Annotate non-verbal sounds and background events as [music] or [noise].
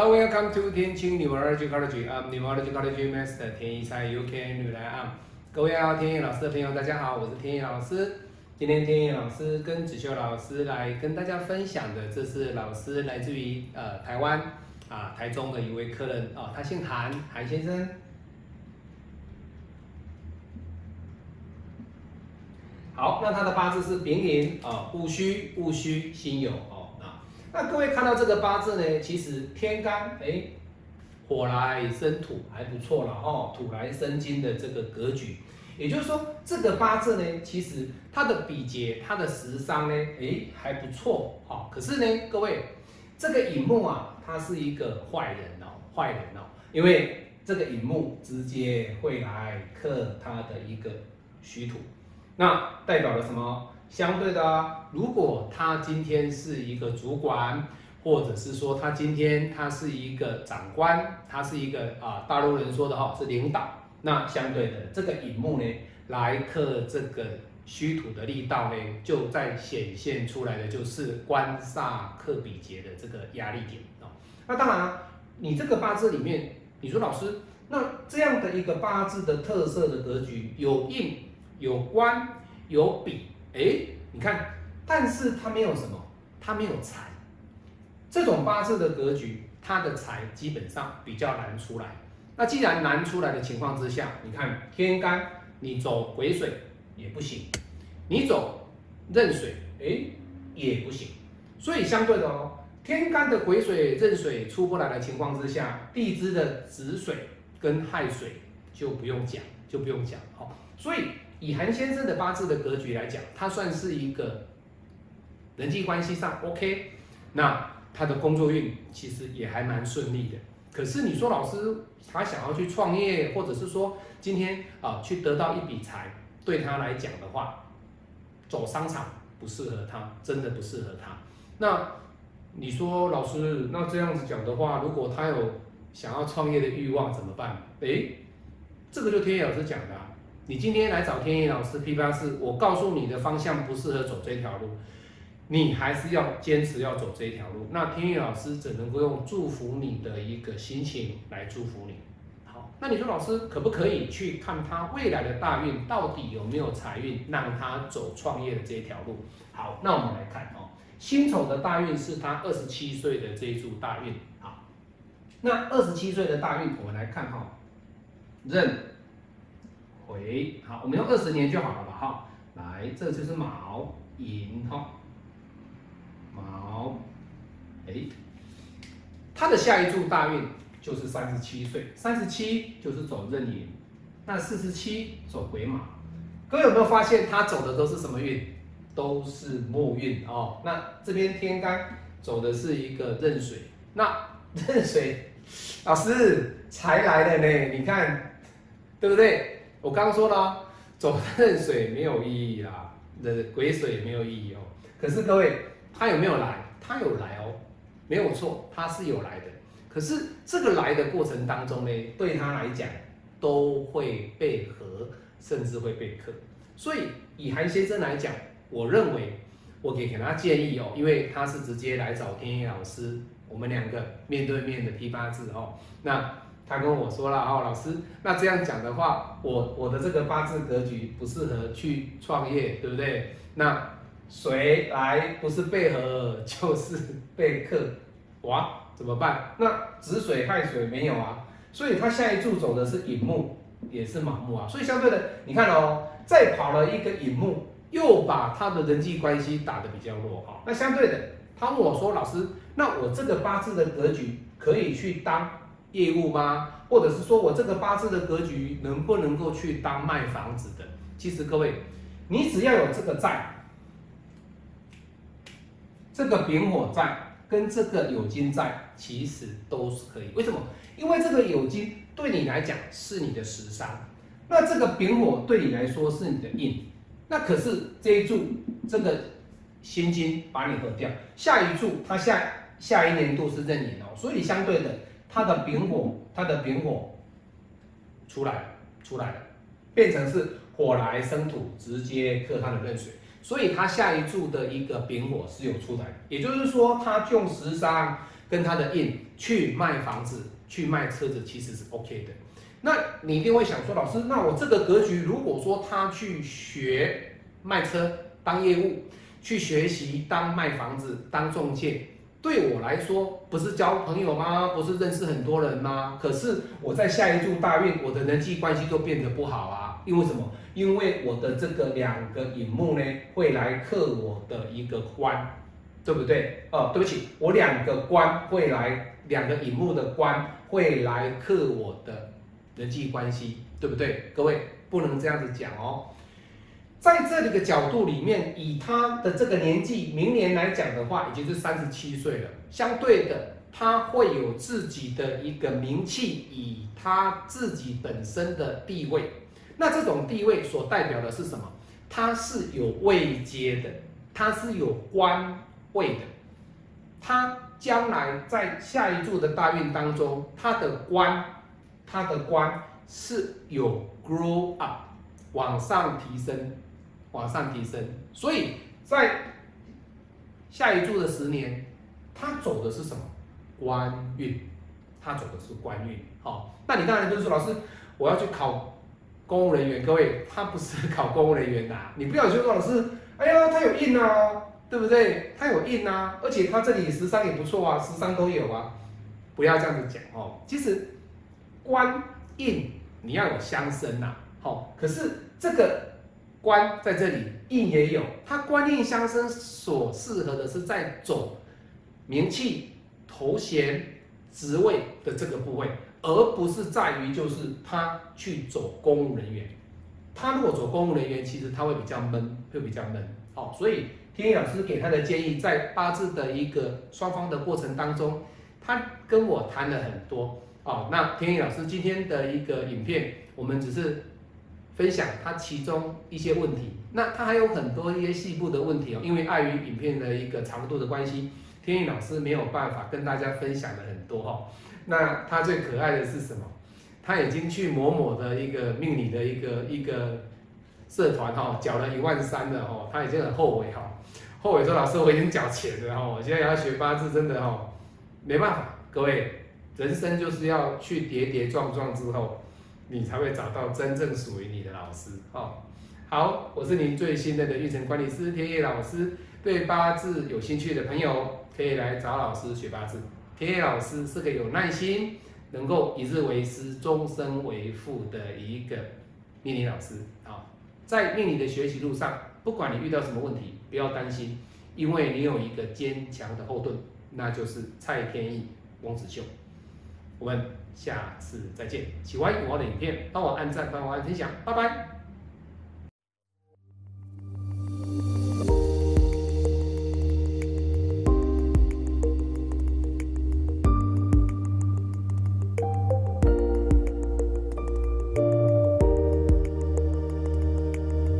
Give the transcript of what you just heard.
Hello, welcome to 天青 Neurology College. I'm Neurology College Master 天一才 UK 女来啊。各位好天野老师的朋友，大家好，我是天野老师。今天天野老师跟子修老师来跟大家分享的，这是老师来自于呃台湾啊台中的一位客人啊，他姓韩，韩先生。好，那他的八字是丙寅啊，戊戌、戊戌、辛酉啊。那各位看到这个八字呢，其实天干哎，火来生土还不错了哦，土来生金的这个格局，也就是说这个八字呢，其实它的比劫、它的食伤呢，哎还不错哈。可是呢，各位这个乙木啊，他是一个坏人哦，坏人哦，因为这个乙木直接会来克他的一个虚土。那代表了什么？相对的，如果他今天是一个主管，或者是说他今天他是一个长官，他是一个啊，大陆人说的哈是领导，那相对的这个乙木呢，来克这个虚土的力道呢，就在显现出来的就是官煞克比劫的这个压力点啊。那当然，你这个八字里面，你说老师，那这样的一个八字的特色的格局有印。有官有比，哎，你看，但是他没有什么，他没有财。这种八字的格局，他的财基本上比较难出来。那既然难出来的情况之下，你看天干，你走癸水也不行，你走壬水，哎，也不行。所以相对的哦，天干的癸水壬水出不来的情况之下，地支的子水跟亥水就不用讲，就不用讲，好，所以。以韩先生的八字的格局来讲，他算是一个人际关系上 OK，那他的工作运其实也还蛮顺利的。可是你说老师他想要去创业，或者是说今天啊去得到一笔财，对他来讲的话，走商场不适合他，真的不适合他。那你说老师，那这样子讲的话，如果他有想要创业的欲望怎么办？诶，这个就天野老师讲的。你今天来找天意老师批八字，我告诉你的方向不适合走这条路，你还是要坚持要走这条路。那天意老师只能够用祝福你的一个心情来祝福你。好，那你说老师可不可以去看他未来的大运到底有没有财运，让他走创业的这条路？好，那我们来看哦，辛丑的大运是他二十七岁的这一柱大运。好，那二十七岁的大运，我们来看哈，壬。回好，我们用二十年就好了吧？哈，来，这就是卯寅哈，卯，哎，他的下一柱大运就是三十七岁，三十七就是走壬寅，那四十七走癸卯。各位有没有发现他走的都是什么运？都是木运哦。那这边天干走的是一个壬水，那壬水老师才来了呢，你看对不对？我刚刚说了，走壬水没有意义啦，的鬼水没有意义哦。可是各位，他有没有来？他有来哦，没有错，他是有来的。可是这个来的过程当中呢，对他来讲都会被合，甚至会被克。所以以韩先生来讲，我认为我可以给他建议哦，因为他是直接来找天野老师，我们两个面对面的批八字哦，那。他跟我说了哦，老师，那这样讲的话，我我的这个八字格局不适合去创业，对不对？那水来不是被合就是被克，哇，怎么办？那子水亥水没有啊，所以他下一柱走的是寅木，也是卯木啊，所以相对的，你看哦，再跑了一个寅木，又把他的人际关系打得比较弱哈。那相对的，他问我说，老师，那我这个八字的格局可以去当？业务吗？或者是说我这个八字的格局能不能够去当卖房子的？其实各位，你只要有这个在，这个丙火在跟这个酉金在，其实都是可以。为什么？因为这个酉金对你来讲是你的食伤，那这个丙火对你来说是你的印。那可是这一柱这个辛金把你合掉，下一柱它下下一年度是壬寅哦，所以相对的。它的丙火，它的丙火出来了，出来了，变成是火来生土，直接克它的壬水，所以它下一柱的一个丙火是有出来的，也就是说它用食伤跟他的印去卖房子、去卖车子，其实是 OK 的。那你一定会想说，老师，那我这个格局，如果说他去学卖车当业务，去学习当卖房子、当中介，对我来说不是交朋友吗？不是认识很多人吗？可是我在下一柱大运，我的人际关系就变得不好啊。因为什么？因为我的这个两个引木呢，会来克我的一个官，对不对？哦，对不起，我两个官会来，两个引木的官会来克我的。人际关系对不对？各位不能这样子讲哦。在这里的角度里面，以他的这个年纪，明年来讲的话，已经是三十七岁了。相对的，他会有自己的一个名气，以他自己本身的地位。那这种地位所代表的是什么？他是有位阶的，他是有官位的。他将来在下一柱的大运当中，他的官。他的官是有 grow up，往上提升，往上提升，所以在下一柱的十年，他走的是什么？官运，他走的是官运。好，那你当然就是说，老师，我要去考公务人员。各位，他不是 [laughs] 考公务人员的，你不要说老师，哎呀，他有印啊，对不对？他有印啊，而且他这里十三也不错啊，十三都有啊，不要这样子讲哦。其实。官印你要有相生呐，好，可是这个官在这里印也有，它官印相生所适合的是在走名气、头衔、职位的这个部位，而不是在于就是他去走公务人员。他如果走公务人员，其实他会比较闷，会比较闷。好，所以天一老师给他的建议，在八字的一个双方的过程当中，他跟我谈了很多。好，那天意老师今天的一个影片，我们只是分享他其中一些问题。那他还有很多一些细部的问题哦，因为碍于影片的一个长度的关系，天意老师没有办法跟大家分享的很多哈。那他最可爱的是什么？他已经去某某的一个命理的一个一个社团哈，缴了一万三了哈，他已经很后悔哈，后悔说老师我已经缴钱了哈，我现在要学八字真的哈，没办法，各位。人生就是要去跌跌撞撞之后，你才会找到真正属于你的老师。哦，好，我是您最新的的运程管理师天野老师。对八字有兴趣的朋友，可以来找老师学八字。天野老师是个有耐心、能够一日为师、终身为父的一个命理老师。啊，在命理的学习路上，不管你遇到什么问题，不要担心，因为你有一个坚强的后盾，那就是蔡天意、翁子秀。我们下次再见！喜欢我的影片，帮我按赞，帮我按分享，拜拜。